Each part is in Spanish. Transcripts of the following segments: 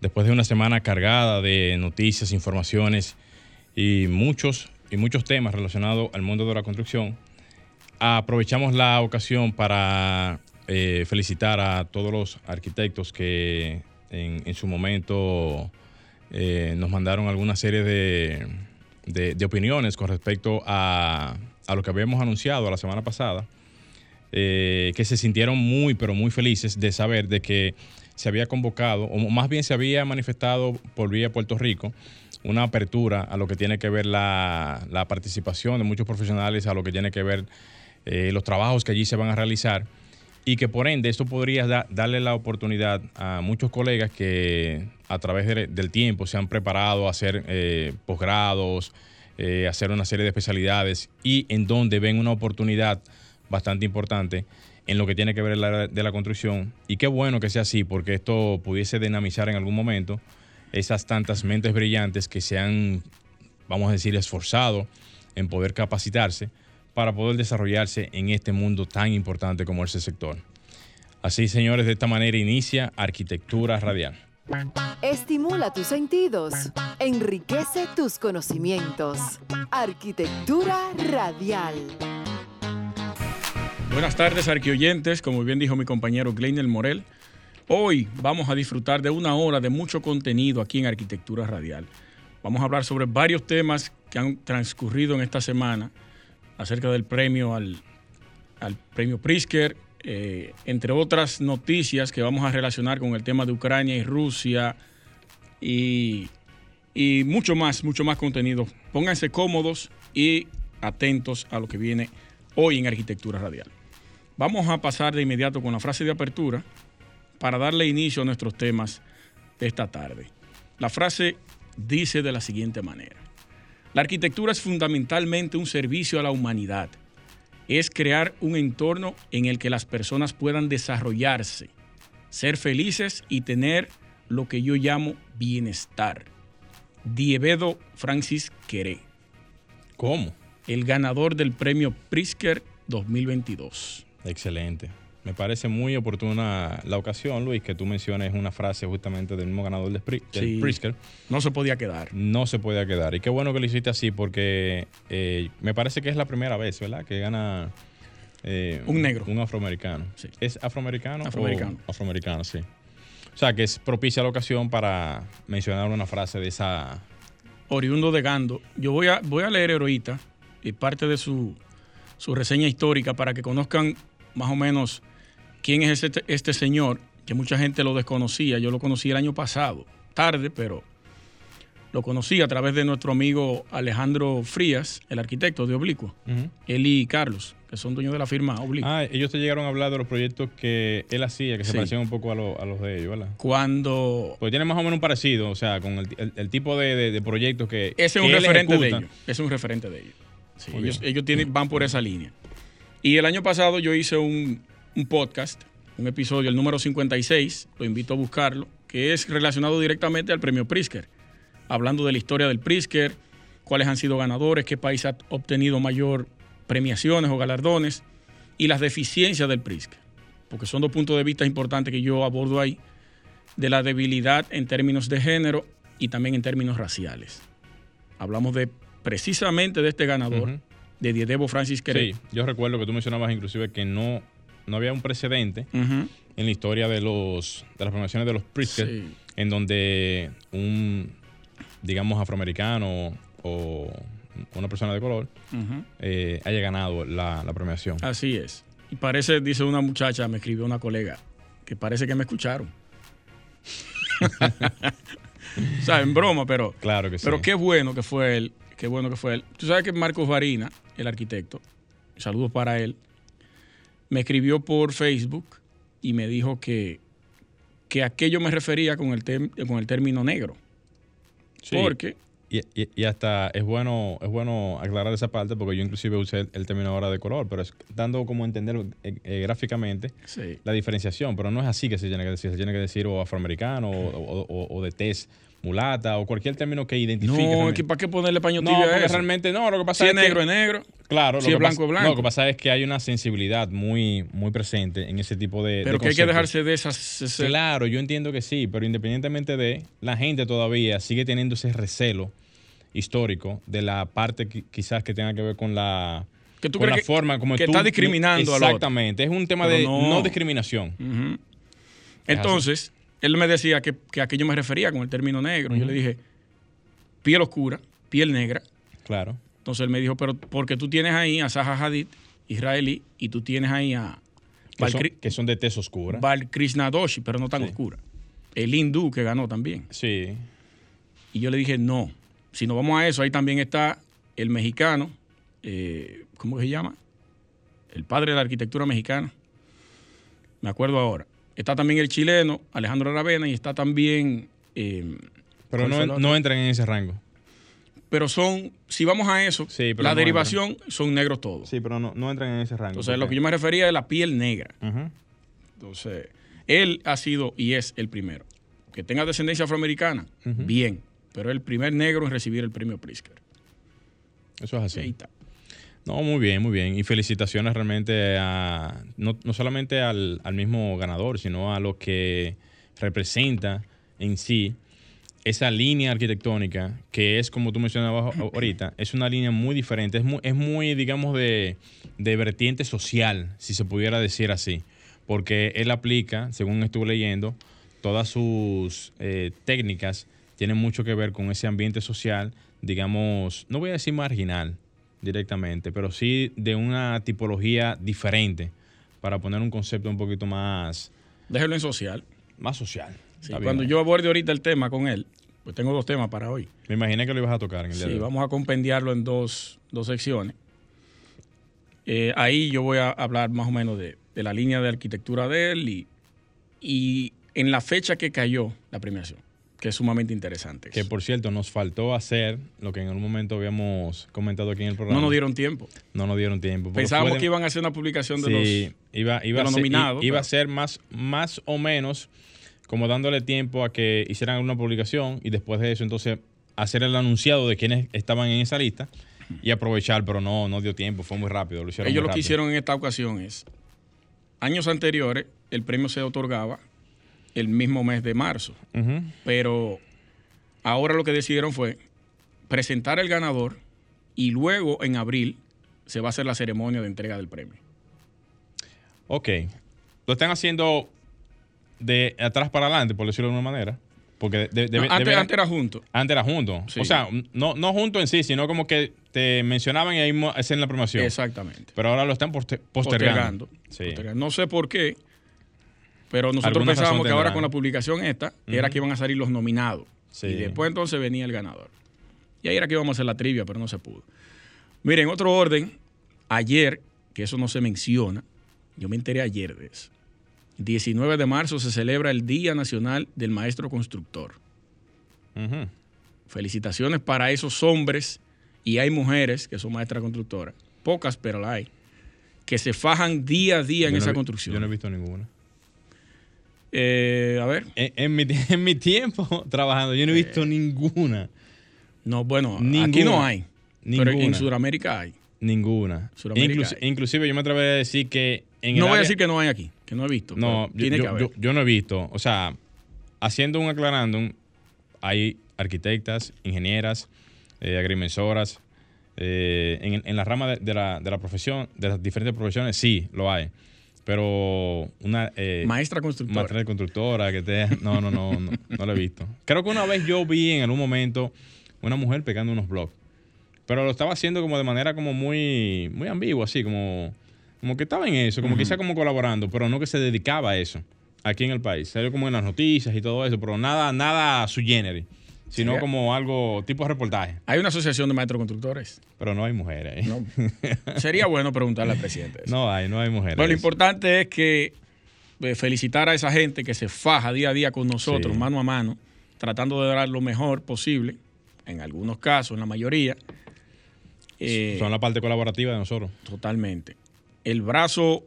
después de una semana cargada de noticias, informaciones y muchos, y muchos temas relacionados al mundo de la construcción, aprovechamos la ocasión para eh, felicitar a todos los arquitectos que en, su momento eh, nos mandaron alguna serie de, opiniones con respecto a, lo que habíamos anunciado la semana pasada, eh, que se sintieron muy, pero muy felices de saber de que se había convocado, o más bien se había manifestado por vía Puerto Rico, una apertura a lo que tiene que ver la, participación de muchos profesionales, a lo que tiene que ver eh, los trabajos que allí se van a realizar y que por ende esto podría darle la oportunidad a muchos colegas que a través del tiempo se han preparado a hacer eh, posgrados, eh, hacer una serie de especialidades y en donde ven una oportunidad bastante importante en lo que tiene que ver la, de la construcción. Y qué bueno que sea así, porque esto pudiese dinamizar en algún momento esas tantas mentes brillantes que se han, vamos a decir, esforzado en poder capacitarse para poder desarrollarse en este mundo tan importante como ese sector. Así, señores, de esta manera inicia Arquitectura Radial. Estimula tus sentidos, enriquece tus conocimientos. Arquitectura Radial. Buenas tardes, arquioyentes. Como bien dijo mi compañero Gleiner Morel, hoy vamos a disfrutar de una hora de mucho contenido aquí en Arquitectura Radial. Vamos a hablar sobre varios temas que han transcurrido en esta semana acerca del premio al, premio Prisker, eh, entre otras noticias que vamos a relacionar con el tema de Ucrania y Rusia y mucho más, mucho más contenido. Pónganse cómodos y atentos a lo que viene hoy en Arquitectura Radial. Vamos a pasar de inmediato con la frase de apertura para darle inicio a nuestros temas de esta tarde. La frase dice de la siguiente manera. La arquitectura es fundamentalmente un servicio a la humanidad. Es crear un entorno en el que las personas puedan desarrollarse, ser felices y tener lo que yo llamo bienestar. Dievedo Francis Queré. ¿Cómo? El ganador del premio Prisker 2022. Excelente. Me parece muy oportuna la ocasión, Luis, que tú menciones una frase justamente del mismo ganador del, Prisker. No se podía quedar. No se podía quedar. Y qué bueno que lo hiciste así, porque eh, me parece que es la primera vez, ¿verdad? Que gana. Eh, un negro. Un afroamericano. Sí. ¿Es afroamericano? Afroamericano. afroamericano, sí. O sea, que es propicia la ocasión para mencionar una frase de esa. Oriundo de Gando. Yo voy a, voy a leer Heroíta y parte de su, su reseña histórica para que conozcan más o menos quién es este, este señor, que mucha gente lo desconocía. Yo lo conocí el año pasado, tarde, pero lo conocí a través de nuestro amigo Alejandro Frías, el arquitecto de Oblicuo, él y Carlos, que son dueños de la firma Oblicuo. Ah, ellos te llegaron a hablar de los proyectos que él hacía, que se parecían un poco a, los de ellos, ¿verdad? Cuando... Pues tiene más o menos un parecido, o sea, con el, tipo de, proyectos que... Ese es un referente de ellos. Ese es un referente de ellos. ellos, tienen, van por esa línea. Y el año pasado yo hice un, podcast, un episodio, el número 56, lo invito a buscarlo, que es relacionado directamente al premio Prisker, hablando de la historia del Prisker, cuáles han sido ganadores, qué país ha obtenido mayor premiaciones o galardones y las deficiencias del Prisker, porque son dos puntos de vista importantes que yo abordo ahí, de la debilidad en términos de género y también en términos raciales. Hablamos de precisamente de este ganador, de Diedebo Francis Queré. Sí, yo recuerdo que tú mencionabas inclusive que no, no había un precedente en la historia de los de las promociones de los Pritzker en donde un, digamos, afroamericano o una persona de color eh, haya ganado la, premiación. Así es. Y parece, dice una muchacha, me escribió una colega, que parece que me escucharon. o sea, en broma, pero. Claro que sí. Pero qué bueno que fue él Qué bueno que fue él. Tú sabes que Marcos Varina, el arquitecto, saludos para él, me escribió por Facebook y me dijo que, que a qué yo me refería con el, con el término negro. Sí. Porque Y, y- y hasta es bueno es bueno aclarar esa parte porque yo inclusive usé el, el término ahora de color, pero es dando como entender eh, eh, gráficamente sí, la diferenciación, pero no es así que se tiene que decir, se tiene que decir o afroamericano o, o- o- o de tez mulata o cualquier término que identifique. no, es realmente. que ¿para qué ponerle paño No, tibio a porque eso? realmente no, lo que pasa Si es es negro que, es negro. claro, si lo es que blanco, pasa- es blanco. No, lo que pasa es que hay una sensibilidad muy muy presente en ese tipo de Pero de que hay que dejarse de esas... ese- Claro, yo entiendo que sí, pero independientemente de, la gente todavía sigue teniendo ese recelo histórico de la parte qui- quizás que tenga que ver con la, Que tú con la crees que- forma como que tú- está discriminando. Exactamente, es un tema Pero de no. no, discriminación. Entonces, él me decía que, que a qué yo me refería con el término negro. Yo le dije, piel oscura, piel negra. Claro. Entonces él me dijo, pero porque tú tienes ahí a Zaha Hadid, israelí, y tú tienes ahí a Que son, Balkri- que son de tez oscura. Balkrishna Doshi, pero no tan Sí. oscura. El hindú que ganó también. sí. Y yo le dije, no. Si nos vamos a eso, ahí también está el mexicano, eh, ¿cómo se llama? El padre de la arquitectura mexicana. Me acuerdo ahora. Está también el chileno, Alejandro Aravena, y está también... eh, Pero ¿cuál fue el no, no entran en ese rango. pero son, si vamos a eso, Sí, la no derivación son negros todos. Sí, pero no, no entran en ese rango. Entonces, lo que yo me refería es la piel negra. Entonces, él ha sido y es el primero. Que tenga descendencia afroamericana, bien, pero el primer negro en recibir el premio Pritzker. Eso es así. Ahí está. No, muy bien, muy bien. Y felicitaciones realmente a, no, no solamente al, al mismo ganador, sino a lo que representa en sí esa línea arquitectónica, que es, como tú mencionabas ahorita, es una línea muy diferente, es muy, es muy digamos, de, de vertiente social, si se pudiera decir así, porque él aplica, según estuve leyendo, todas sus eh, técnicas tienen mucho que ver con ese ambiente social, digamos, no voy a decir marginal directamente, pero sí de una tipología diferente, para poner un concepto un poquito más, Déjelo en social. más social. Sí, cuando yo aborde ahorita el tema con él, pues tengo dos temas para hoy. Me imaginé que lo ibas a tocar en el día Sí, de hoy. vamos a compendiarlo en dos, dos secciones. Eh, ahí yo voy a hablar más o menos de, de la línea de arquitectura de él y, y en la fecha que cayó la premiación, que es sumamente interesante. Que por cierto, nos faltó hacer lo que en algún momento habíamos comentado aquí en el programa. no nos dieron tiempo. No nos dieron tiempo. Pensábamos que iban a hacer una publicación de Sí, los... iba, iba, de a los ser, nominados, iba a ser más, más o menos como dándole tiempo a que hicieran una publicación y después de eso entonces hacer el anunciado de quienes estaban en esa lista y aprovechar, pero no, no dio tiempo, fue muy rápido. Lo hicieron Ellos lo que hicieron en esta ocasión es, años anteriores, el premio se otorgaba el mismo mes de marzo, pero ahora lo que decidieron fue presentar el ganador y luego en abril se va a hacer la ceremonia de entrega del premio. Ok. Lo están haciendo de atrás para adelante, por decirlo de alguna manera. Porque de- de- No, antes, era junto. antes era junto. Sí. O sea, no, no junto en sí, sino como que te mencionaban y ahí mismo hacen la promoción. Exactamente. Pero ahora lo están poste- postergando. Postergando. Sí. Postergando. No sé por qué, pero nosotros pensábamos que ahora con la publicación esta era que iban a salir los nominados. Sí. Y después entonces venía el ganador. Y ahí era que íbamos a hacer la trivia, pero no se pudo. Miren, otro orden, ayer, que eso no se menciona, yo me enteré ayer de eso. 19 de marzo se celebra el Día Nacional del Maestro Constructor. Felicitaciones para esos hombres, y hay mujeres que son maestras constructoras, pocas, pero la hay, que se fajan día a día en no esa vi- construcción. Yo no he visto ninguna. Eh, a ver, En, en mi, en mi tiempo trabajando, yo no he visto ninguna. no, bueno, aquí Ninguna. no hay, pero en Ninguna. Sudamérica hay. Ninguna. Hay. inclusive yo me atrevería a decir que en no voy a decir que no hay aquí, que no he visto. No, yo, tiene yo- que haber. yo- yo no he visto. O sea, haciendo un aclarando, hay arquitectas, ingenieras, eh, agrimensoras. eh, en, en la rama de, de la, de la profesión, de las diferentes profesiones, sí, lo hay. Pero una eh, Maestra constructora. material constructora que te... No, no, no, no, no lo he visto. Creo que una vez yo vi en algún momento una mujer pegando unos blogs. Pero lo estaba haciendo como de manera como muy, muy ambigua, así, como, como que estaba en eso, como quizá como colaborando, pero no que se dedicaba a eso aquí en el país. Salió como en las noticias y todo eso, pero nada, nada su generis, sino Sería- como algo tipo reportaje. Hay una asociación de maestros constructores. Pero no hay mujeres. No. Sería bueno preguntarle al presidente. eso. No hay, no hay mujeres. Bueno, lo importante es que eh, felicitar a esa gente que se faja día a día con nosotros, Sí. mano a mano, tratando de dar lo mejor posible en algunos casos, en la mayoría. Eh, Son la parte colaborativa de nosotros. Totalmente. El brazo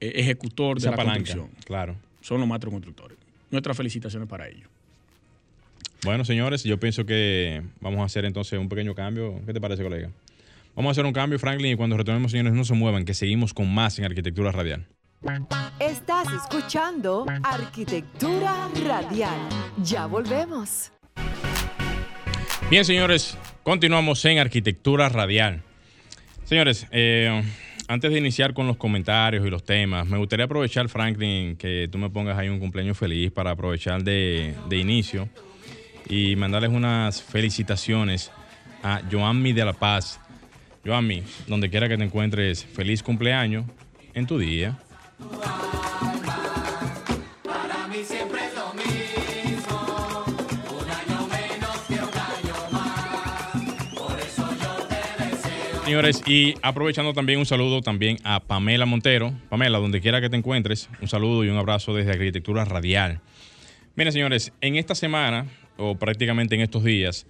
eh, ejecutor de la construcción. Claro. Son los constructores. Nuestras felicitaciones para ellos. Bueno, señores, yo pienso que vamos a hacer entonces un pequeño cambio. ¿Qué te parece, colega? Vamos a hacer un cambio, Franklin, y cuando retornemos, señores, no se muevan, que seguimos con más en Arquitectura Radial. Estás escuchando Arquitectura Radial. Ya volvemos. Bien, señores, continuamos en Arquitectura Radial. Señores, eh, antes de iniciar con los comentarios y los temas, me gustaría aprovechar, Franklin, que tú me pongas ahí un cumpleaños feliz para aprovechar de, de inicio y mandarles unas felicitaciones a Joanmi de la Paz. Joanmi, donde quiera que te encuentres, feliz cumpleaños en tu día. Señores, y aprovechando también un saludo también a Pamela Montero. Pamela, donde quiera que te encuentres, un saludo y un abrazo desde Arquitectura Radial. Miren, señores, en esta semana, o prácticamente en estos días,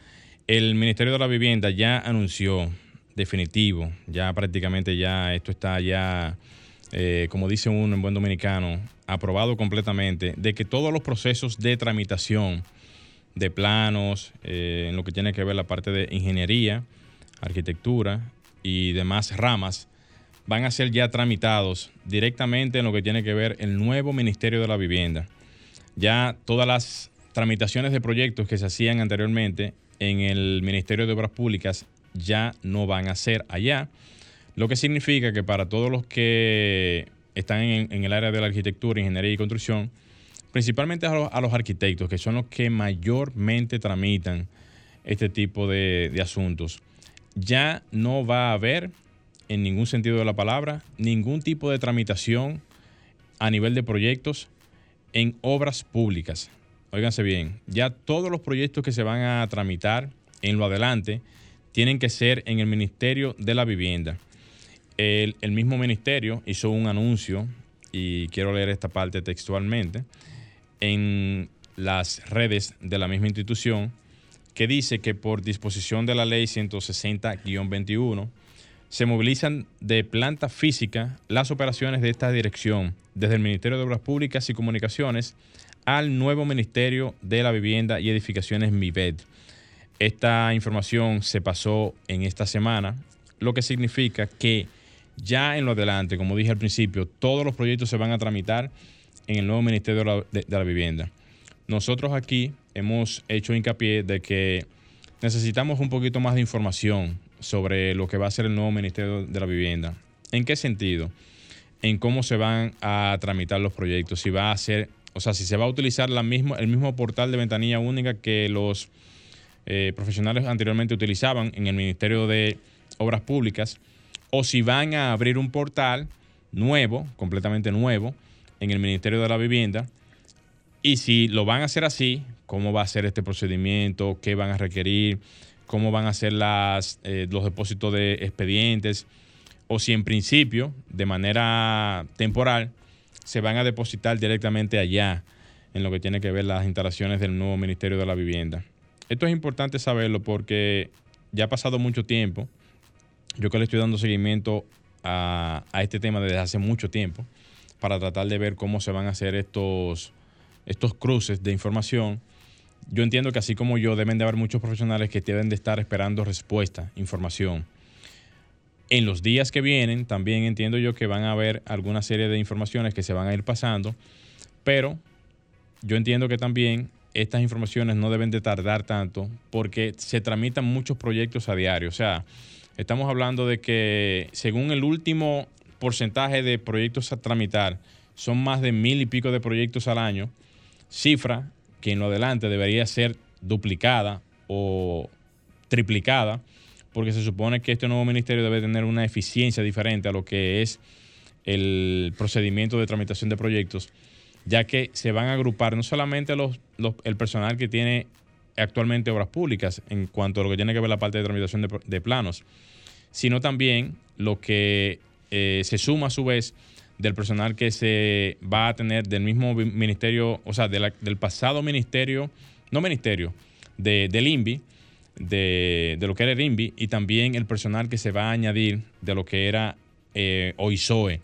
el Ministerio de la Vivienda ya anunció definitivo, ya prácticamente ya esto está ya eh, como dice uno en buen dominicano, aprobado completamente, de que todos los procesos de tramitación de planos, eh, en lo que tiene que ver la parte de ingeniería, arquitectura y demás ramas, van a ser ya tramitados directamente en lo que tiene que ver el nuevo Ministerio de la Vivienda. Ya todas las tramitaciones de proyectos que se hacían anteriormente en el Ministerio de Obras Públicas ya no van a ser allá lo que significa que para todos los que están en, el área de la arquitectura, ingeniería y construcción, principalmente a los, arquitectos, que son los que mayormente tramitan este tipo de, asuntos, ya no va a haber, en ningún sentido de la palabra, ningún tipo de tramitación a nivel de proyectos en obras públicas. Óiganse bien, ya todos los proyectos que se van a tramitar en lo adelante tienen que ser en el Ministerio de la Vivienda. El, mismo ministerio hizo un anuncio, y quiero leer esta parte textualmente, en las redes de la misma institución, que dice que por disposición de la ley 160-21, se movilizan de planta física las operaciones de esta dirección, desde el Ministerio de Obras Públicas y Comunicaciones al nuevo Ministerio de la Vivienda y Edificaciones MIVED. Esta información se pasó en esta semana, lo que significa que ya en lo adelante, como dije al principio, todos los proyectos se van a tramitar en el nuevo Ministerio de la, Vivienda. Nosotros aquí hemos hecho hincapié de que necesitamos un poquito más de información sobre lo que va a ser el nuevo Ministerio de la Vivienda. ¿En qué sentido? En cómo se van a tramitar los proyectos, si va a ser, o sea, si se va a utilizar la mismo, el mismo portal de ventanilla única que los eh, profesionales anteriormente utilizaban en el Ministerio de Obras Públicas o si van a abrir un portal nuevo, completamente nuevo, en el Ministerio de la Vivienda. Y si lo van a hacer así, cómo va a ser este procedimiento, qué van a requerir, cómo van a ser las, eh, los depósitos de expedientes, o si en principio, de manera temporal, se van a depositar directamente allá en lo que tiene que ver las instalaciones del nuevo Ministerio de la Vivienda. Esto es importante saberlo porque ya ha pasado mucho tiempo yo que le estoy dando seguimiento a, este tema desde hace mucho tiempo para tratar de ver cómo se van a hacer estos, estos cruces de información. Yo entiendo que así como yo deben de haber muchos profesionales que deben de estar esperando respuesta, información. En los días que vienen también entiendo yo que van a haber alguna serie de informaciones que se van a ir pasando, pero yo entiendo que también estas informaciones no deben de tardar tanto porque se tramitan muchos proyectos a diario. O sea, Estamos hablando de que según el último porcentaje de proyectos a tramitar, son más de mil y pico de proyectos al año, cifra que en lo adelante debería ser duplicada o triplicada, porque se supone que este nuevo ministerio debe tener una eficiencia diferente a lo que es el procedimiento de tramitación de proyectos, ya que se van a agrupar no solamente los, el personal que tiene actualmente obras públicas en cuanto a lo que tiene que ver la parte de tramitación de, planos, sino también lo que eh, se suma a su vez del personal que se va a tener del mismo ministerio, o sea, del pasado ministerio, no ministerio, del INVI, de, lo que era el y también el personal que se va a añadir de lo que era eh, OISOE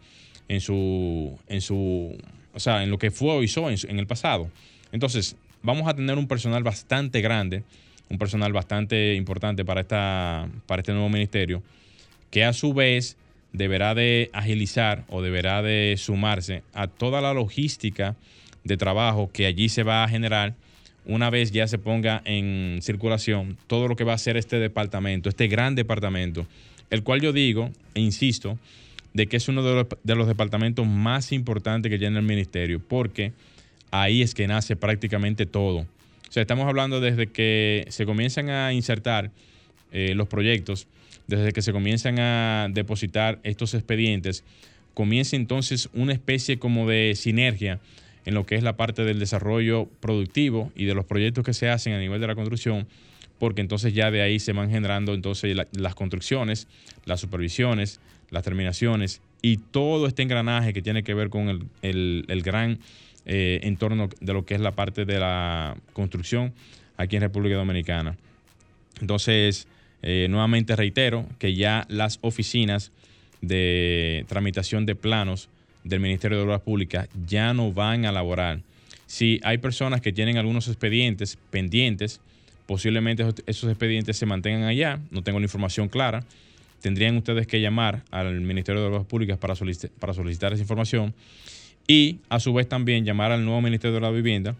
en su, en su, o sea, en lo que fue OISOE en, el pasado. Entonces, vamos a tener un personal bastante grande, un personal bastante importante para, esta, para este nuevo ministerio, que a su vez deberá de agilizar o deberá de sumarse a toda la logística de trabajo que allí se va a generar una vez ya se ponga en circulación todo lo que va a ser este departamento, este gran departamento, el cual yo digo e insisto de que es uno de los, departamentos más importantes que tiene el ministerio, porque ahí es que nace prácticamente todo. O sea, estamos hablando desde que se comienzan a insertar eh, los proyectos, desde que se comienzan a depositar estos expedientes, comienza entonces una especie como de sinergia en lo que es la parte del desarrollo productivo y de los proyectos que se hacen a nivel de la construcción, porque entonces ya de ahí se van generando entonces las construcciones, las supervisiones, las terminaciones y todo este engranaje que tiene que ver con el, gran eh, entorno de lo que es la parte de la construcción aquí en República Dominicana. Entonces, eh, nuevamente reitero que ya las oficinas de tramitación de planos del Ministerio de Obras Públicas ya no van a laborar. Si hay personas que tienen algunos expedientes pendientes, posiblemente esos expedientes se mantengan allá, no tengo la información clara, tendrían ustedes que llamar al Ministerio de Obras Públicas para, solicitar, para solicitar esa información y a su vez también llamar al nuevo Ministerio de la Vivienda,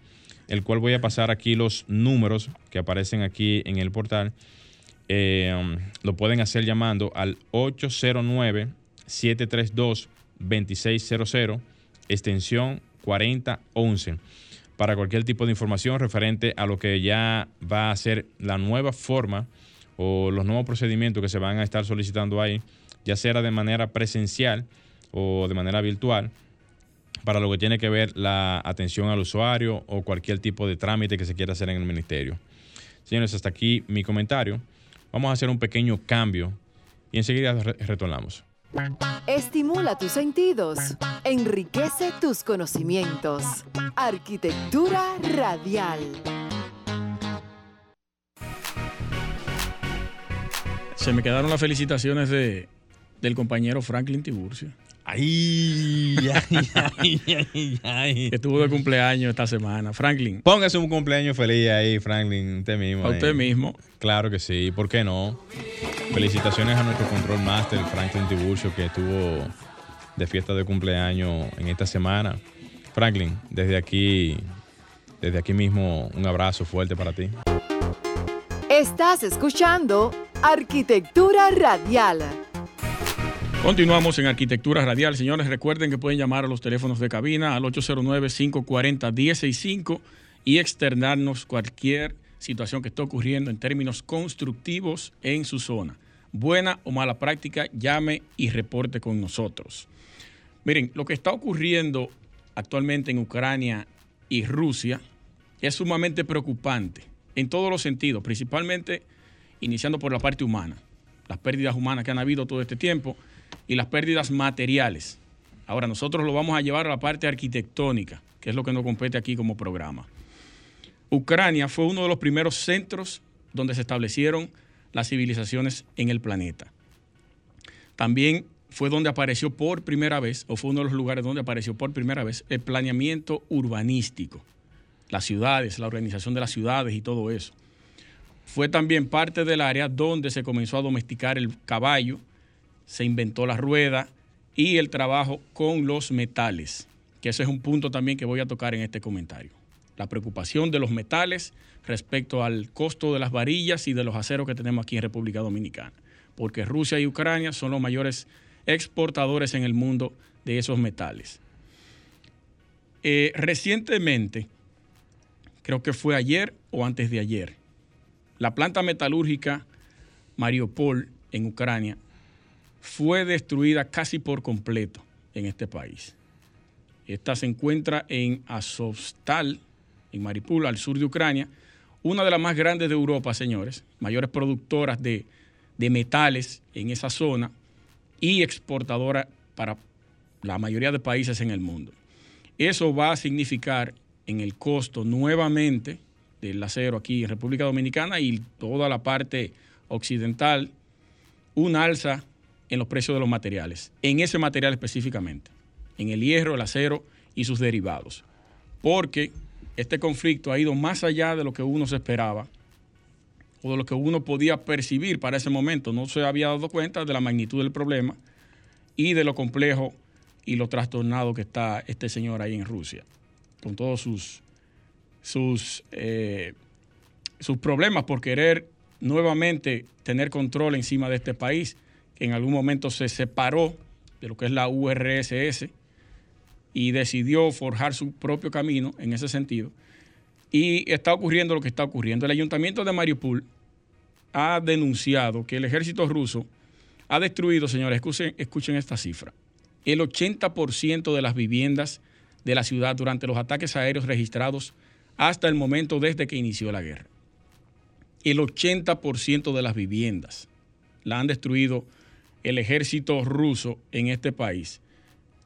el cual voy a pasar aquí los números que aparecen aquí en el portal. Eh, um, lo pueden hacer llamando al 809 732 2600, extensión 4011, para cualquier tipo de información referente a lo que ya va a ser la nueva forma o los nuevos procedimientos que se van a estar solicitando ahí, ya sea de manera presencial o de manera virtual, para lo que tiene que ver la atención al usuario o cualquier tipo de trámite que se quiera hacer en el ministerio. Señores, hasta aquí mi comentario. Vamos a hacer un pequeño cambio y enseguida retornamos. Estimula tus sentidos, enriquece tus conocimientos. Arquitectura radial. Se me quedaron las felicitaciones de, del compañero Franklin Tiburcio. Ay, ay, ay, ay, ay. Que estuvo de cumpleaños esta semana. Franklin. Póngase un cumpleaños feliz ahí, Franklin, usted mismo. A usted mismo. Claro que sí, ¿por qué no? Felicitaciones a nuestro control master, Franklin Tiburcio, que estuvo de fiesta de cumpleaños en esta semana. Franklin, desde aquí, desde aquí mismo, un abrazo fuerte para ti. Estás escuchando Arquitectura Radial Continuamos en Arquitectura Radial. Señores, recuerden que pueden llamar a los teléfonos de cabina al 809-540-165 y externarnos cualquier situación que esté ocurriendo en términos constructivos en su zona. Buena o mala práctica, llame y reporte con nosotros. Miren, lo que está ocurriendo actualmente en Ucrania y Rusia es sumamente preocupante en todos los sentidos, principalmente iniciando por la parte humana, las pérdidas humanas que han habido todo este tiempo y las pérdidas materiales. Ahora, nosotros lo vamos a llevar a la parte arquitectónica, que es lo que nos compete aquí como programa. Ucrania fue uno de los primeros centros donde se establecieron las civilizaciones en el planeta. También fue donde apareció por primera vez, o fue uno de los lugares donde apareció por primera vez, el planeamiento urbanístico, las ciudades, la organización de las ciudades y todo eso. Fue también parte del área donde se comenzó a domesticar el caballo, se inventó la rueda y el trabajo con los metales, que ese es un punto también que voy a tocar en este comentario. La preocupación de los metales respecto al costo de las varillas y de los aceros que tenemos aquí en República Dominicana, porque Rusia y Ucrania son los mayores exportadores en el mundo de esos metales. Eh, recientemente, creo que fue ayer o antes de ayer, la planta metalúrgica Mariupol en Ucrania fue destruida casi por completo en este país. Esta se encuentra en Azovstal, en Mariupol, al sur de Ucrania, una de las más grandes de Europa, señores, mayores productoras de, de metales en esa zona y exportadora para la mayoría de países en el mundo. Eso va a significar en el costo nuevamente del acero aquí en República Dominicana y toda la parte occidental, un alza en los precios de los materiales, en ese material específicamente, en el hierro, el acero y sus derivados. Porque este conflicto ha ido más allá de lo que uno se esperaba o de lo que uno podía percibir para ese momento. No se había dado cuenta de la magnitud del problema y de lo complejo y lo trastornado que está este señor ahí en Rusia, con todos sus, sus, eh, sus problemas por querer nuevamente tener control encima de este país, que en algún momento se separó de lo que es la URSS y decidió forjar su propio camino en ese sentido. Y está ocurriendo lo que está ocurriendo. El ayuntamiento de Mariupol ha denunciado que el ejército ruso ha destruido, señores, escuchen, esta cifra, el 80% de las viviendas de la ciudad durante los ataques aéreos registrados hasta el momento desde que inició la guerra. El 80% de las viviendas la han destruido el ejército ruso en este país.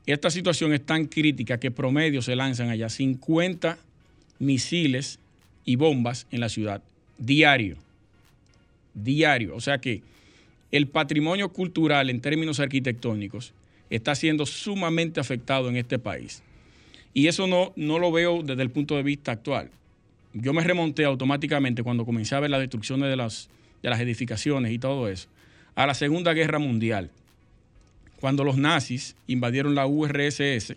Esta situación es tan crítica que promedio se lanzan allá 50 misiles y bombas en la ciudad diario diario. O sea que el patrimonio cultural en términos arquitectónicos está siendo sumamente afectado en este país. Y eso no, no lo veo desde el punto de vista actual. Yo me remonté automáticamente cuando comencé a ver las destrucciones de las, de las edificaciones y todo eso, a la Segunda Guerra Mundial, cuando los nazis invadieron la URSS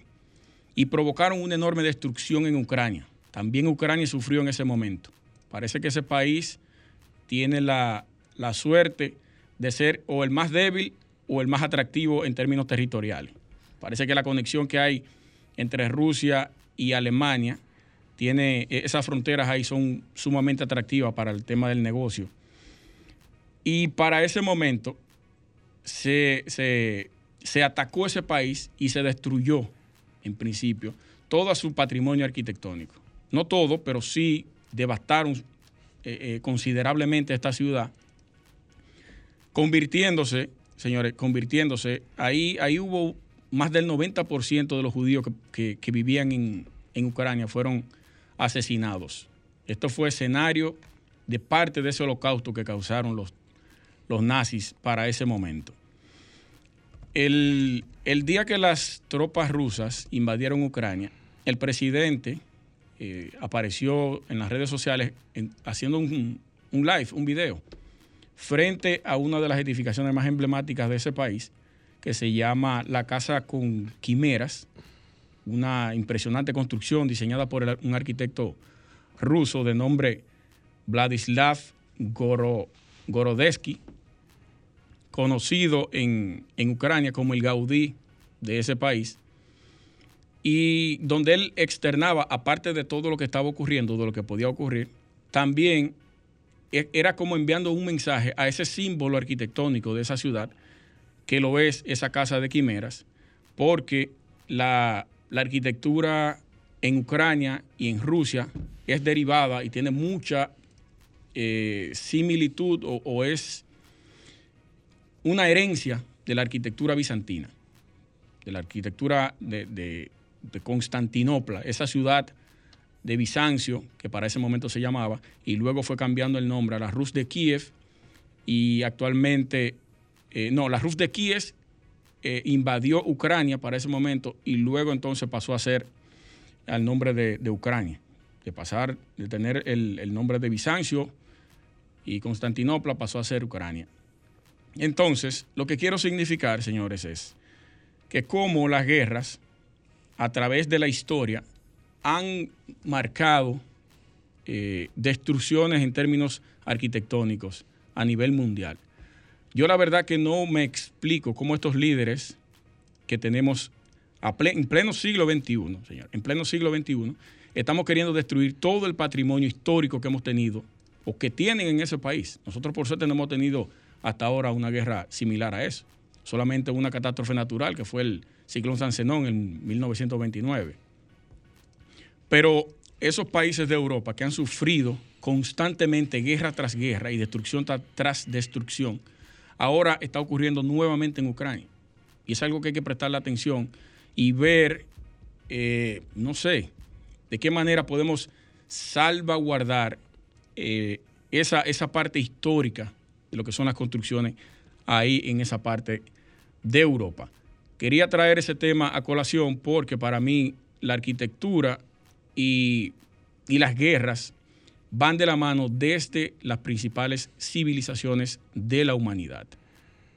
y provocaron una enorme destrucción en Ucrania. También Ucrania sufrió en ese momento. Parece que ese país tiene la, la suerte de ser o el más débil o el más atractivo en términos territoriales. Parece que la conexión que hay entre Rusia y Alemania tiene e, esas fronteras ahí son sumamente atractivas para el tema del negocio. Y para ese momento se, se atacó ese país y se destruyó, en principio, todo su patrimonio arquitectónico. No todo, pero sí devastaron eh, eh, considerablemente esta ciudad convirtiéndose, señores, convirtiéndose, ahí, ahí hubo más del 90% de los judíos que, vivían en, Ucrania fueron asesinados. Esto fue escenario de parte de ese holocausto que causaron los, los nazis para ese momento. El, día que las tropas rusas invadieron Ucrania, el presidente eh, apareció en las redes sociales haciendo un, un live, un video, frente a una de las edificaciones más emblemáticas de ese país, que se llama la Casa con Quimeras, una impresionante construcción diseñada por un arquitecto ruso de nombre Vladislav Gorodetsky, conocido en, en Ucrania como el Gaudí de ese país, y donde él externaba, aparte de todo lo que estaba ocurriendo, de lo que podía ocurrir, también e, era como enviando un mensaje a ese símbolo arquitectónico de esa ciudad, que lo es esa casa de quimeras, porque la, arquitectura en Ucrania y en Rusia es derivada y tiene mucha eh, similitud o, es una herencia de la arquitectura bizantina, de la arquitectura de, Constantinopla, esa ciudad de Bizancio, que para ese momento se llamaba, y luego fue cambiando el nombre a la Rus de Kiev, y actualmente, eh, no, la Rus de Kiev eh, invadió Ucrania para ese momento y luego entonces pasó a ser al nombre de, Ucrania, de pasar, de tener el nombre de Bizancio y Constantinopla pasó a ser Ucrania. Entonces, lo que quiero significar, señores, es que como las guerras, a través de la historia, han marcado eh, destrucciones en términos arquitectónicos a nivel mundial. Yo la verdad que no me explico cómo estos líderes que tenemos en pleno siglo XXI, señor, en pleno siglo XXI, estamos queriendo destruir todo el patrimonio histórico que hemos tenido o que tienen en ese país. Nosotros por suerte no hemos tenido hasta ahora una guerra similar a eso, solamente una catástrofe natural que fue el ciclón San Zenón en 1929. Pero esos países de Europa que han sufrido constantemente guerra tras guerra y destrucción tras destrucción, ahora está ocurriendo nuevamente en Ucrania. Y es algo que hay que prestarle atención y ver, eh, no sé, de qué manera podemos salvaguardar eh, esa, esa parte histórica de lo que son las construcciones ahí en esa parte de Europa. Quería traer ese tema a colación porque para mí la arquitectura y, y las guerras van de la mano desde las principales civilizaciones de la humanidad.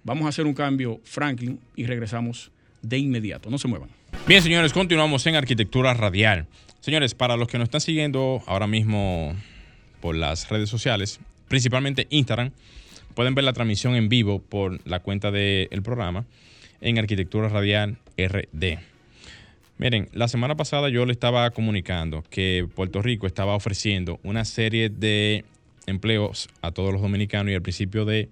Vamos a hacer un cambio, Franklin, y regresamos de inmediato. No se muevan. Bien, señores, continuamos en Arquitectura Radial. Señores, para los que nos están siguiendo ahora mismo por las redes sociales, principalmente Instagram, pueden ver la transmisión en vivo por la cuenta del programa en Arquitectura Radial RD. Miren, la semana pasada yo le estaba comunicando que Puerto Rico estaba ofreciendo una serie de empleos a todos los dominicanos y al principio de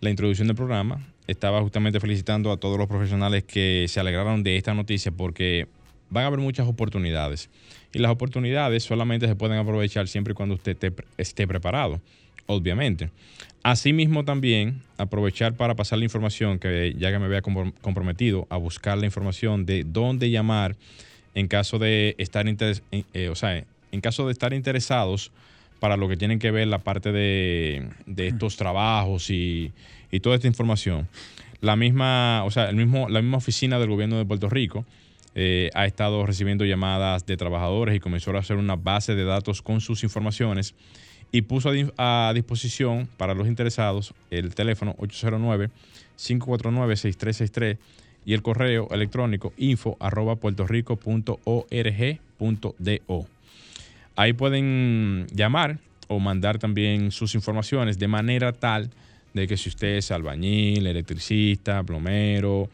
la introducción del programa estaba justamente felicitando a todos los profesionales que se alegraron de esta noticia porque van a haber muchas oportunidades y las oportunidades solamente se pueden aprovechar siempre y cuando usted esté, preparado, obviamente. Asimismo también aprovechar para pasar la información que ya que me había comprometido a buscar la información de dónde llamar en caso de estar eh, o sea, en caso de estar interesados para lo que tienen que ver la parte de, estos trabajos y, y, toda esta información. La misma, o sea, el mismo, la misma oficina del gobierno de Puerto Rico eh, ha estado recibiendo llamadas de trabajadores y comenzó a hacer una base de datos con sus informaciones y puso a, disposición para los interesados el teléfono 809-549-6363 y el correo electrónico info arroba puertorico.org.do. Ahí pueden llamar o mandar también sus informaciones de manera tal de que si usted es albañil, electricista, plomero,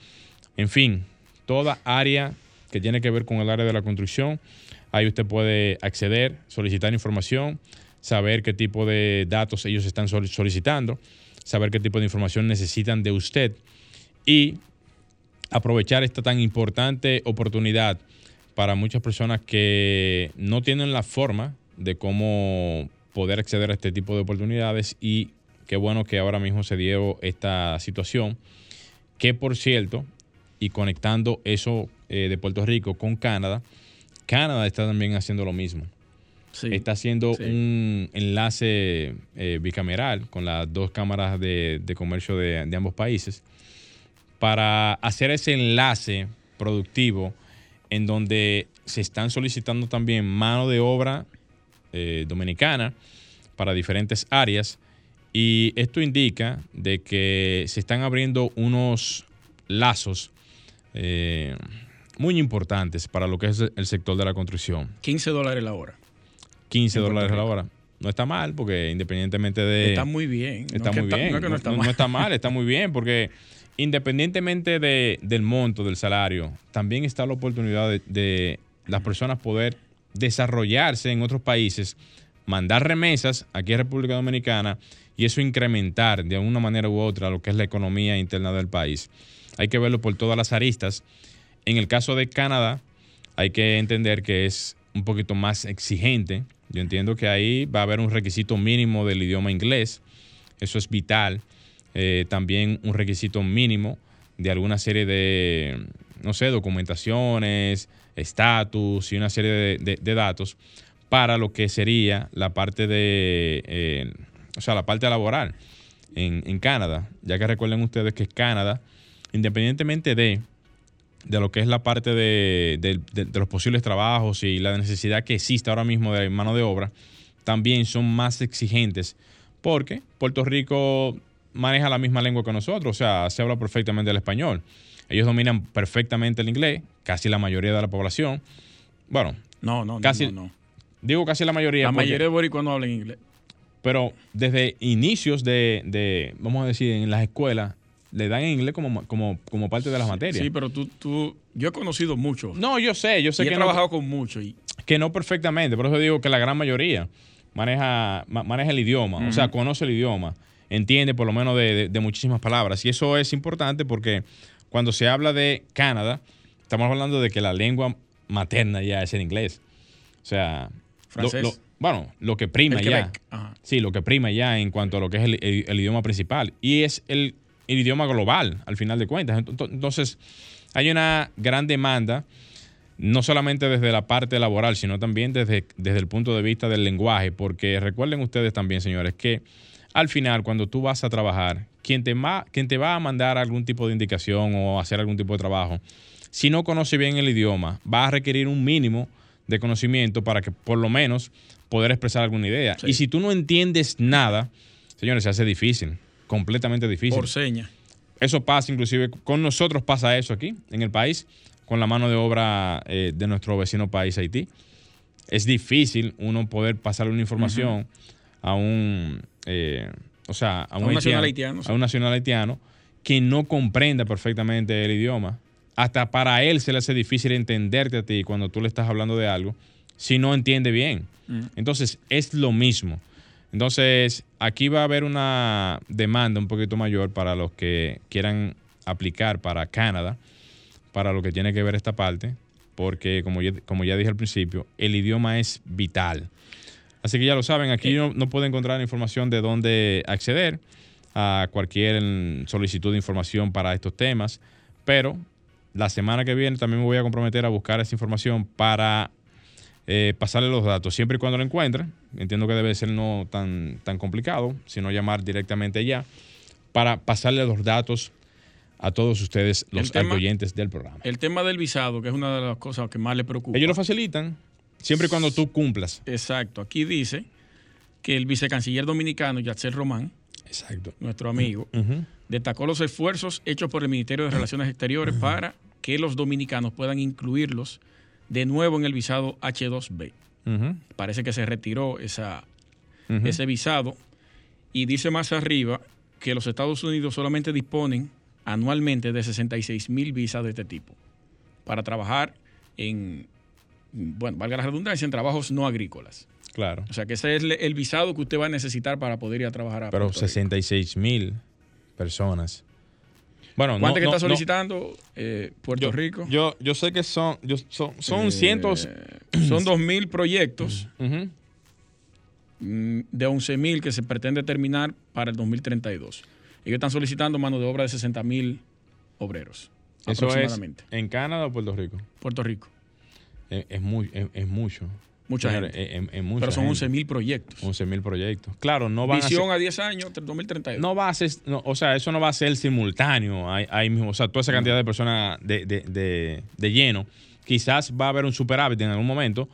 en fin, toda área que tiene que ver con el área de la construcción, ahí usted puede acceder, solicitar información saber qué tipo de datos ellos están solicitando, saber qué tipo de información necesitan de usted y aprovechar esta tan importante oportunidad para muchas personas que no tienen la forma de cómo poder acceder a este tipo de oportunidades y qué bueno que ahora mismo se dio esta situación, que por cierto, y conectando eso eh, de Puerto Rico con Canadá, Canadá está también haciendo lo mismo está haciendo un enlace eh, bicameral con las dos cámaras de, comercio de, ambos países para hacer ese enlace productivo en donde se están solicitando también mano de obra eh, dominicana para diferentes áreas y esto indica de que se están abriendo unos lazos eh, muy importantes para lo que es el sector de la construcción. 15 dólares la hora. 15 dólares a la hora. No está mal, porque independientemente de. Está muy bien. Está muy bien. no, está mal. no, está mal. está muy bien, porque independientemente de, del monto del salario, también está la oportunidad de, de, las personas poder desarrollarse en otros países, mandar remesas aquí a República Dominicana y eso incrementar de una manera u otra lo que es la economía interna del país. Hay que verlo por todas las aristas. En el caso de Canadá, hay que entender que es un poquito más exigente yo entiendo que ahí va a haber un requisito mínimo del idioma inglés. Eso es vital. Eh, también un requisito mínimo de alguna serie de, no sé, documentaciones, estatus y una serie de, datos para lo que sería la parte de, eh, o sea, la parte laboral en, en Canadá. Ya que recuerden ustedes que Canadá, independientemente de de lo que es la parte de, los posibles trabajos y la necesidad que existe ahora mismo de mano de obra, también son más exigentes porque Puerto Rico maneja la misma lengua que nosotros, o sea, se habla perfectamente el español. Ellos dominan perfectamente el inglés, casi la mayoría de la población. Bueno, no, no, casi, no, Digo casi la mayoría. La mayoría de boricuas no hablan inglés. Pero desde inicios de, de, vamos a decir, en las escuelas, le dan en inglés como, como, como parte de las materias. Sí, pero tú, tú, yo he conocido mucho. No, yo sé, yo sé que he trabajado con mucho. Y... Que no perfectamente, por eso digo que la gran mayoría maneja, maneja el idioma, o sea, conoce el idioma, entiende por lo menos de, muchísimas palabras. Y eso es importante porque cuando se habla de Canadá, estamos hablando de que la lengua materna ya es el inglés. O sea, Francés. bueno, lo que prima ya. Sí, lo que prima ya en cuanto a lo que es el idioma principal. Y es el el idioma global, al final de cuentas. Entonces, hay una gran demanda no solamente desde la parte laboral, sino también desde, desde el punto de vista del lenguaje, porque recuerden ustedes también, señores, que al final, cuando tú vas a trabajar, quien te, quien te va a mandar algún tipo de indicación o hacer algún tipo de trabajo, si no conoce bien el idioma, va a requerir un mínimo de conocimiento para que por lo menos poder expresar alguna idea. Y si tú no entiendes nada, señores, se hace difícil, completamente difícil. Por seña. Eso pasa, inclusive con nosotros pasa eso aquí, en el país, con la mano de obra eh, de nuestro vecino país, Haití. Es difícil uno poder pasarle una información a un, eh, o sea, a un, nacional haitiano, a un nacional haitiano que no comprenda perfectamente el idioma. Hasta para él se le hace difícil entenderte a ti cuando tú le estás hablando de algo si no entiende bien. Entonces, es lo mismo. Entonces, aquí va a haber una demanda un poquito mayor para los que quieran aplicar para Canadá, para lo que tiene que ver esta parte, porque como ya, como ya dije al principio, el idioma es vital. Así que ya lo saben, aquí no, no puede encontrar información de dónde acceder a cualquier solicitud de información para estos temas, pero la semana que viene también me voy a comprometer a buscar esa información para eh, pasarle los datos, siempre y cuando lo encuentre. Entiendo que debe ser no tan, tan complicado, sino llamar directamente ya para pasarle los datos a todos ustedes, los oyentes del programa. El tema del visado, que es una de las cosas que más le preocupa. Ellos lo facilitan, siempre y cuando tú cumplas. Exacto. Aquí dice que el vicecanciller dominicano, Yatzel Román, Exacto. nuestro amigo, destacó los esfuerzos hechos por el Ministerio de Relaciones Exteriores para que los dominicanos puedan incluirlos de nuevo en el visado H2B. Parece que se retiró esa, ese visado y dice más arriba que los Estados Unidos solamente disponen anualmente de 66 mil visas de este tipo para trabajar en, bueno, valga la redundancia, en trabajos no agrícolas. Claro. O sea que ese es el visado que usted va a necesitar para poder ir a trabajar a Pero 66 mil personas bueno, ¿Cuánto que está solicitando eh, Puerto Rico? Yo, yo sé que son, son, son eh, cientos. Son 2.000 proyectos mm, de 11.000 que se pretende terminar para el 2032. Ellos están solicitando mano de obra de 60.000 obreros. ¿Eso es en Canadá o Puerto Rico? Puerto Rico. es, muy, es mucho. Mucha gente. Pero son 11 mil proyectos. 11 mil proyectos. Claro, no va Visión a, a 10 años, 2032. No va a ser, o sea, eso no va a ser simultáneo. Ahí, mismo, o sea, toda esa cantidad de personas de, de, de, lleno. Quizás va a haber un superávit en algún momento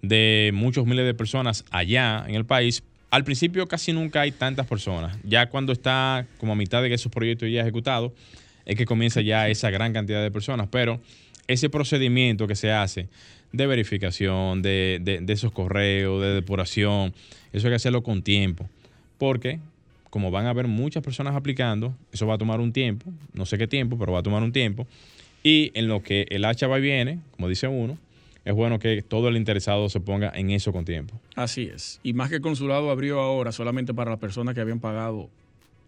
de muchos miles de personas allá en el país. Al principio casi nunca hay tantas personas. Ya cuando está como a mitad de esos proyectos ya ejecutados, es que comienza ya esa gran cantidad de personas. Pero ese procedimiento que se hace de verificación, de, de, esos correos, de depuración. Eso hay que hacerlo con tiempo. Porque como van a haber muchas personas aplicando, eso va a tomar un tiempo, no sé qué tiempo, pero va a tomar un tiempo. Y en lo que el hacha va y viene, como dice uno, es bueno que todo el interesado se ponga en eso con tiempo. Así es. Y más que el consulado abrió ahora solamente para las personas que habían pagado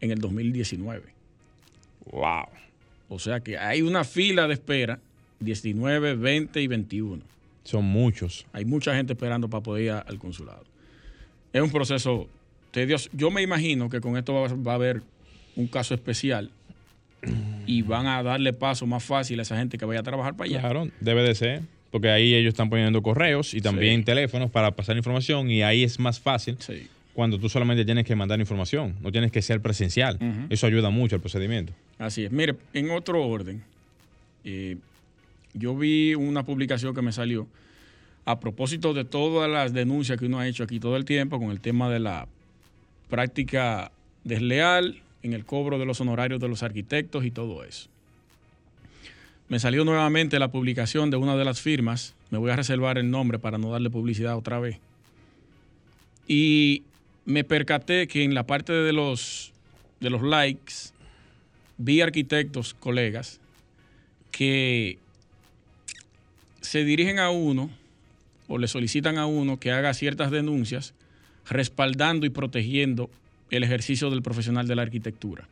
en el 2019. ¡Wow! O sea que hay una fila de espera 19, 20 y 21. Son muchos. Hay mucha gente esperando para poder ir al consulado. Es un proceso tedioso. Yo me imagino que con esto va, a haber un caso especial y van a darle paso más fácil a esa gente que vaya a trabajar para allá. Claro, debe de ser. Porque ahí ellos están poniendo correos y también teléfonos para pasar información y ahí es más fácil cuando tú solamente tienes que mandar información, no tienes que ser presencial. Eso ayuda mucho al procedimiento. Así es. Mire, en otro orden, eh, yo vi una publicación que me salió a propósito de todas las denuncias que uno ha hecho aquí todo el tiempo con el tema de la práctica desleal en el cobro de los honorarios de los arquitectos y todo eso. Me salió nuevamente la publicación de una de las firmas, me voy a reservar el nombre para no darle publicidad otra vez. Y me percaté que en la parte de los, de los likes vi arquitectos, colegas, que se dirigen a uno o le solicitan a uno que haga ciertas denuncias respaldando y protegiendo el ejercicio del profesional de la arquitectura.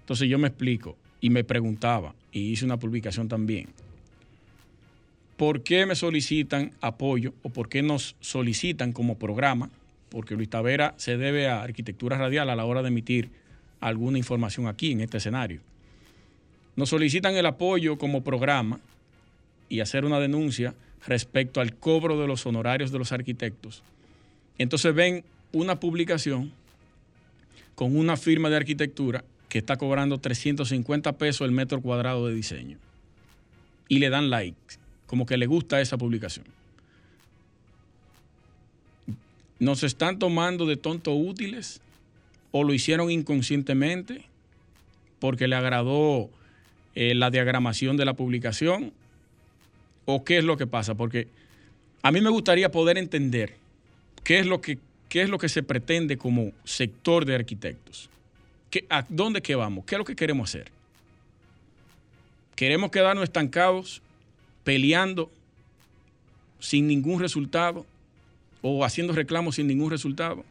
Entonces yo me explico y me preguntaba, y hice una publicación también, ¿por qué me solicitan apoyo o por qué nos solicitan como programa? Porque Luis Tavera se debe a arquitectura radial a la hora de emitir alguna información aquí en este escenario. Nos solicitan el apoyo como programa y hacer una denuncia respecto al cobro de los honorarios de los arquitectos. Entonces ven una publicación con una firma de arquitectura que está cobrando 350 pesos el metro cuadrado de diseño. Y le dan like, como que le gusta esa publicación. ¿Nos están tomando de tontos útiles? ¿O lo hicieron inconscientemente? Porque le agradó eh, la diagramación de la publicación. ¿O qué es lo que pasa? Porque a mí me gustaría poder entender qué es lo que, qué es lo que se pretende como sector de arquitectos. ¿A dónde vamos? ¿Qué es lo que queremos hacer? ¿Queremos quedarnos estancados, peleando sin ningún resultado o haciendo reclamos sin ningún resultado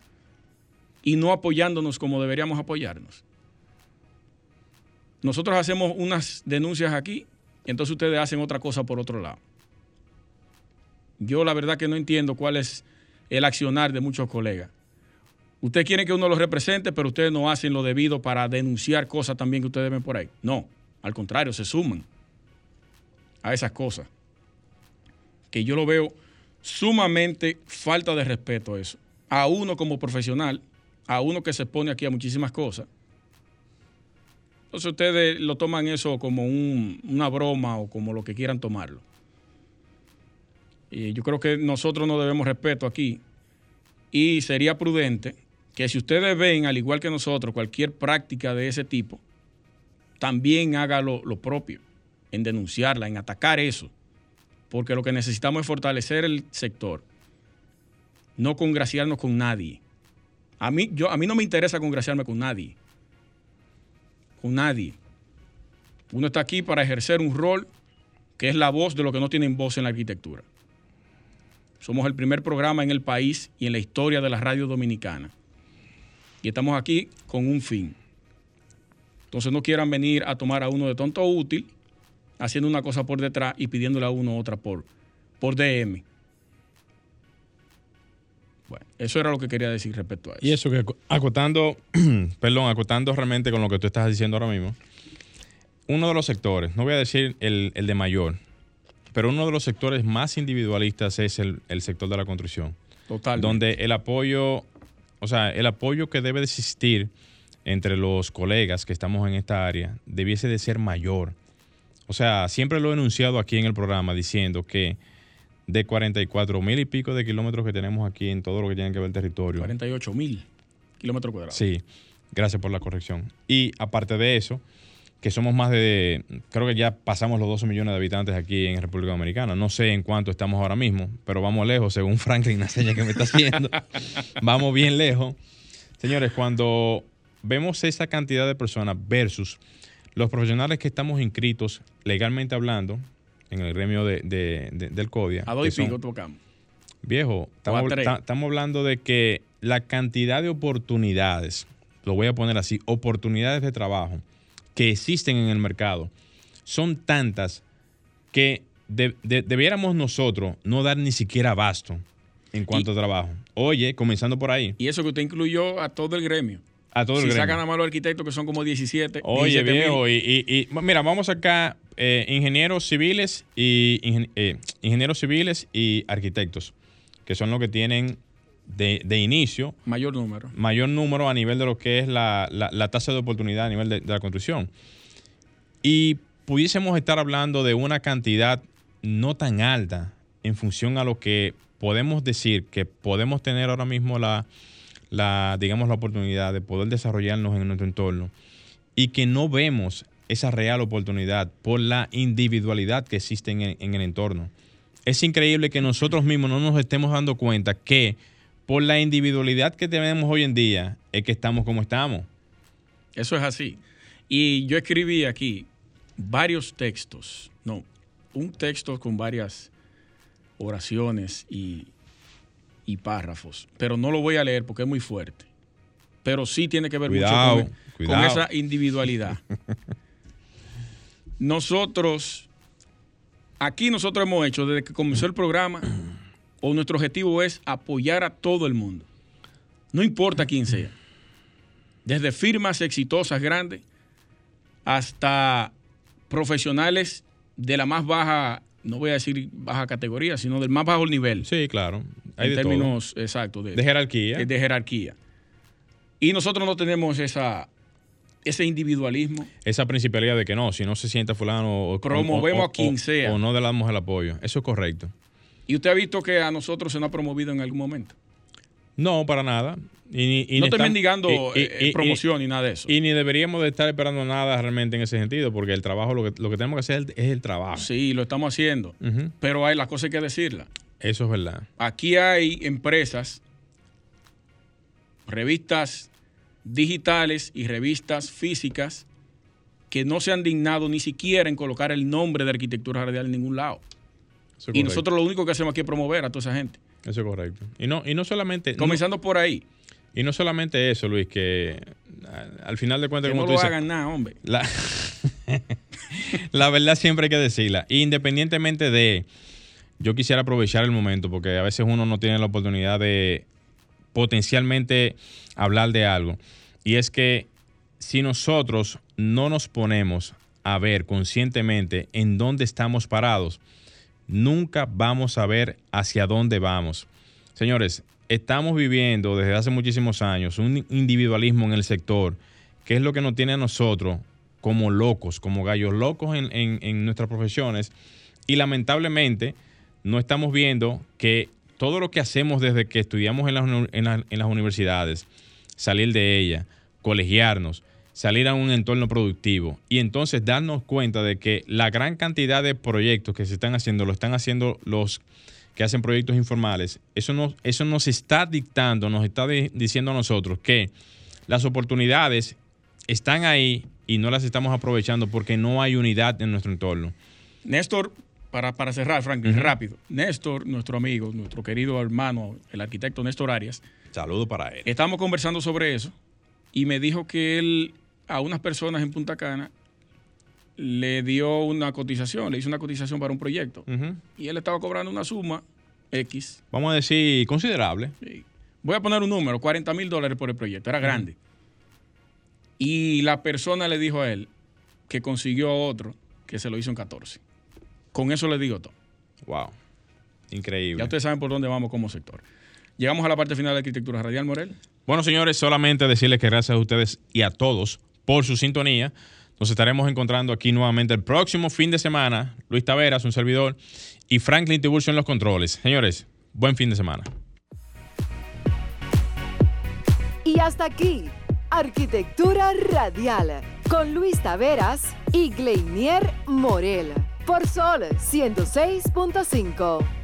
y no apoyándonos como deberíamos apoyarnos? Nosotros hacemos unas denuncias aquí entonces ustedes hacen otra cosa por otro lado. Yo la verdad que no entiendo cuál es el accionar de muchos colegas. Ustedes quieren que uno los represente, pero ustedes no hacen lo debido para denunciar cosas también que ustedes ven por ahí. No, al contrario, se suman a esas cosas. Que yo lo veo sumamente falta de respeto a eso. A uno como profesional, a uno que se expone aquí a muchísimas cosas. Entonces ustedes lo toman eso como una broma o como lo que quieran tomarlo. Yo creo que nosotros no debemos respeto aquí. Y sería prudente que si ustedes ven, al igual que nosotros, cualquier práctica de ese tipo, también haga lo, propio, en denunciarla, en atacar eso. Porque lo que necesitamos es fortalecer el sector, no congraciarnos con nadie. A mí, yo, a mí no me interesa congraciarme con nadie. Con nadie. Uno está aquí para ejercer un rol que es la voz de los que no tienen voz en la arquitectura. Somos el primer programa en el país y en la historia de la radio dominicana. Y estamos aquí con un fin. Entonces no quieran venir a tomar a uno de tonto útil, haciendo una cosa por detrás y pidiéndole a uno otra por, por DM. Bueno, eso era lo que quería decir respecto a eso. Y eso que acotando, perdón, acotando realmente con lo que tú estás diciendo ahora mismo, uno de los sectores, no voy a decir el, el de mayor, pero uno de los sectores más individualistas es el, sector de la construcción. Total. Donde el apoyo, o sea, el apoyo que debe de existir entre los colegas que estamos en esta área debiese de ser mayor. O sea, siempre lo he enunciado aquí en el programa diciendo que de 44 mil y pico de kilómetros que tenemos aquí en todo lo que tiene que ver el territorio. 48 mil kilómetros cuadrados. Sí, gracias por la corrección. Y aparte de eso, que somos más de, creo que ya pasamos los 12 millones de habitantes aquí en República Dominicana. No sé en cuánto estamos ahora mismo, pero vamos lejos, según Franklin, la seña que me está haciendo. vamos bien lejos. Señores, cuando vemos esa cantidad de personas versus los profesionales que estamos inscritos legalmente hablando en el gremio de, del CODIA. A dos y pico tocamos. Viejo, estamos, estamos hablando de que la cantidad de oportunidades, lo voy a poner así, oportunidades de trabajo que existen en el mercado son tantas que debiéramos nosotros no dar ni siquiera abasto en cuanto a trabajo. Oye, comenzando por ahí. Y eso que usted incluyó a todo el gremio. A todo el gremio. Si sacan a más los arquitectos que son como 17. Oye, viejo, y, mira, vamos acá, eh, ingenieros civiles y eh, ingenieros civiles y arquitectos, que son los que tienen de, inicio. Mayor número. Mayor número a nivel de lo que es la, tasa de oportunidad a nivel de, la construcción. Y pudiésemos estar hablando de una cantidad no tan alta en función a lo que podemos decir que podemos tener ahora mismo la, la, digamos, la oportunidad de poder desarrollarnos en nuestro entorno y que no vemos esa real oportunidad por la individualidad que existe en en el entorno. Es increíble que nosotros mismos no nos estemos dando cuenta que por la individualidad que tenemos hoy en día, es que estamos como estamos. Eso es así. Y yo escribí aquí varios textos, no, un texto con varias oraciones y, párrafos, pero no lo voy a leer porque es muy fuerte. Pero sí tiene que ver mucho con esa individualidad. nosotros, aquí nosotros hemos hecho desde que comenzó el programa o nuestro objetivo es apoyar a todo el mundo. No importa quién sea. Desde firmas exitosas grandes hasta profesionales de la más baja no voy a decir baja categoría, sino del más bajo nivel. Sí, claro. Hay en términos exactos de, jerarquía. De, jerarquía. Y nosotros no tenemos esa, ese individualismo. Esa principalidad de que no, si no se sienta fulano o promovemos a quien sea. O no le damos el apoyo. Eso es correcto. ¿Y usted ha visto que a nosotros se nos ha promovido en algún momento? No, para nada. Y, no estoy mendigando eh, promoción ni nada de eso. Y ni deberíamos de estar esperando nada realmente en ese sentido, porque el trabajo, lo que, lo que tenemos que hacer es el trabajo. Sí, lo estamos haciendo. Pero hay las cosas que decirlas. Eso es verdad. Aquí hay empresas, revistas digitales y revistas físicas que no se han dignado ni siquiera en colocar el nombre de arquitectura radial en ningún lado. Y nosotros lo único que hacemos aquí es promover a toda esa gente. Eso es correcto. Y no, y no solamente. Comenzando por ahí. Y no solamente eso, Luis, que al final de cuentas, que como no lo hagan nada, hombre. La, la verdad siempre hay que decirla. Independientemente de. Yo quisiera aprovechar el momento porque a veces uno no tiene la oportunidad de potencialmente hablar de algo. Y es que si nosotros no nos ponemos a ver conscientemente en dónde estamos parados, nunca vamos a ver hacia dónde vamos. Señores, estamos viviendo desde hace muchísimos años un individualismo en el sector, que es lo que nos tiene a nosotros como locos, como gallos locos en, nuestras profesiones. Y lamentablemente no estamos viendo que todo lo que hacemos desde que estudiamos en las, las universidades, salir de ellas, colegiarnos, salir a un entorno productivo y entonces darnos cuenta de que la gran cantidad de proyectos que se están haciendo, lo están haciendo los que hacen proyectos informales, eso nos, eso nos está dictando, nos está diciendo a nosotros que las oportunidades están ahí y no las estamos aprovechando porque no hay unidad en nuestro entorno. Néstor, para, para cerrar, Frank, rápido. Néstor, nuestro amigo, nuestro querido hermano, el arquitecto Néstor Arias. Saludo para él. Estamos conversando sobre eso y me dijo que él a unas personas en Punta Cana le dio una cotización, le hizo una cotización para un proyecto. Y él estaba cobrando una suma X. Vamos a decir considerable. Voy a poner un número, 40 mil dólares por el proyecto, era grande. Y la persona le dijo a él que consiguió otro que se lo hizo en 14. Con eso le digo todo. Wow. Increíble. Ya ustedes saben por dónde vamos como sector. Llegamos a la parte final de arquitectura radial, Morel. Bueno, señores, solamente decirles que gracias a ustedes y a todos por su sintonía. Nos estaremos encontrando aquí nuevamente el próximo fin de semana. Luis Taveras, un servidor, y Franklin Tiburcio en los controles. Señores, buen fin de semana. Y hasta aquí, Arquitectura Radial, con Luis Taveras y Gleinier Morel, por Sol 106.5.